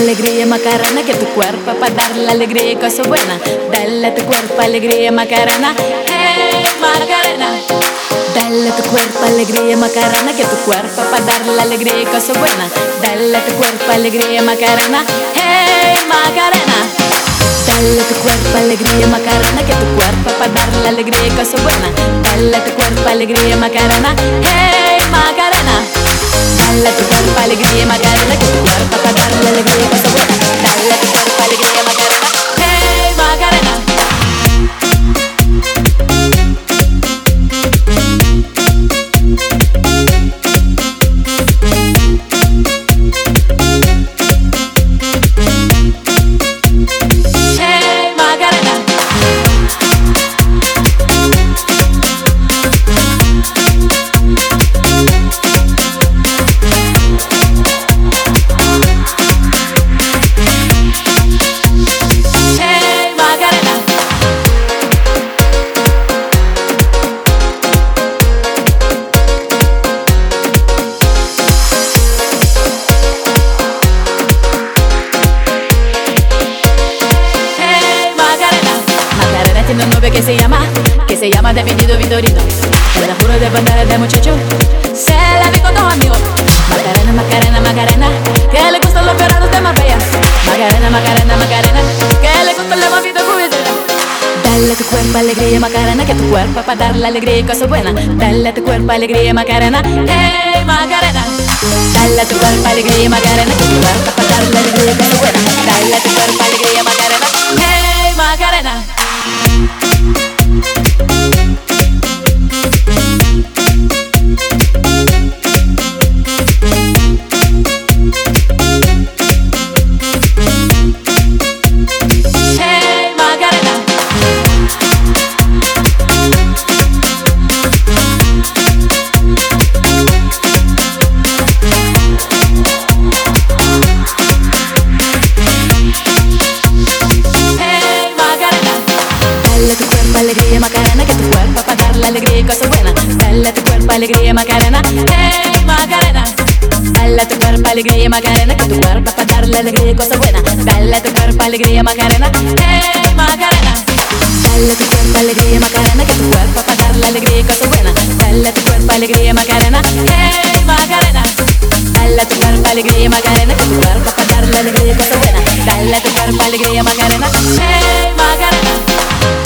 alegría Macarena, que tu cuerpo para dar la alegría y cosas buenas. Dale a tu cuerpo alegría Macarena, hey Macarena. Dale a tu cuerpo alegría Macarena, que tu cuerpo para dar la alegría y cosas buenas. Dale a tu cuerpo alegría Macarena, hey Macarena. Dale tu cuerpo alegría Macarena, que tu cuerpo para dar la alegría y cosas buenas. Dale tu cuerpo alegría Macarena, hey Macarena. Dale tu cuerpo alegría Macarena, que tu cuerpo. Para dar alegría cosas que se llama, que se llama Definido Vitorino. Te la juro de bandera de muchacho, se la vi con dos amigos. Macarena, Macarena, Macarena, que le gustan los perros de Marbella. Macarena, Macarena, Macarena, que le gustan los movidos. Dale a tu cuerpo alegría Macarena, que tu cuerpo para dar la alegría y cosas buenas. Dale a tu cuerpo alegría Macarena, hey Macarena. Dale a tu cuerpo alegría Macarena, que tu cuerpo para dar la alegría y cosas buenas. Dale a tu cuerpo alegría Macarena, hey Macarena. Dale tu cuerpo alegría Macarena, que tu cuerpo para dar la alegría y cosas buenas. Dale tu cuerpo alegría Macarena, hey Macarena. Dale tu cuerpo alegría Macarena, que tu cuerpo para dar la alegría y cosas buenas. Dale tu cuerpo alegría Macarena, hey Macarena. Dale tu cuerpo alegría Macarena, que tu cuerpo para dar la alegría y cosas buenas. Dale tu cuerpo alegría Macarena, hey Macarena.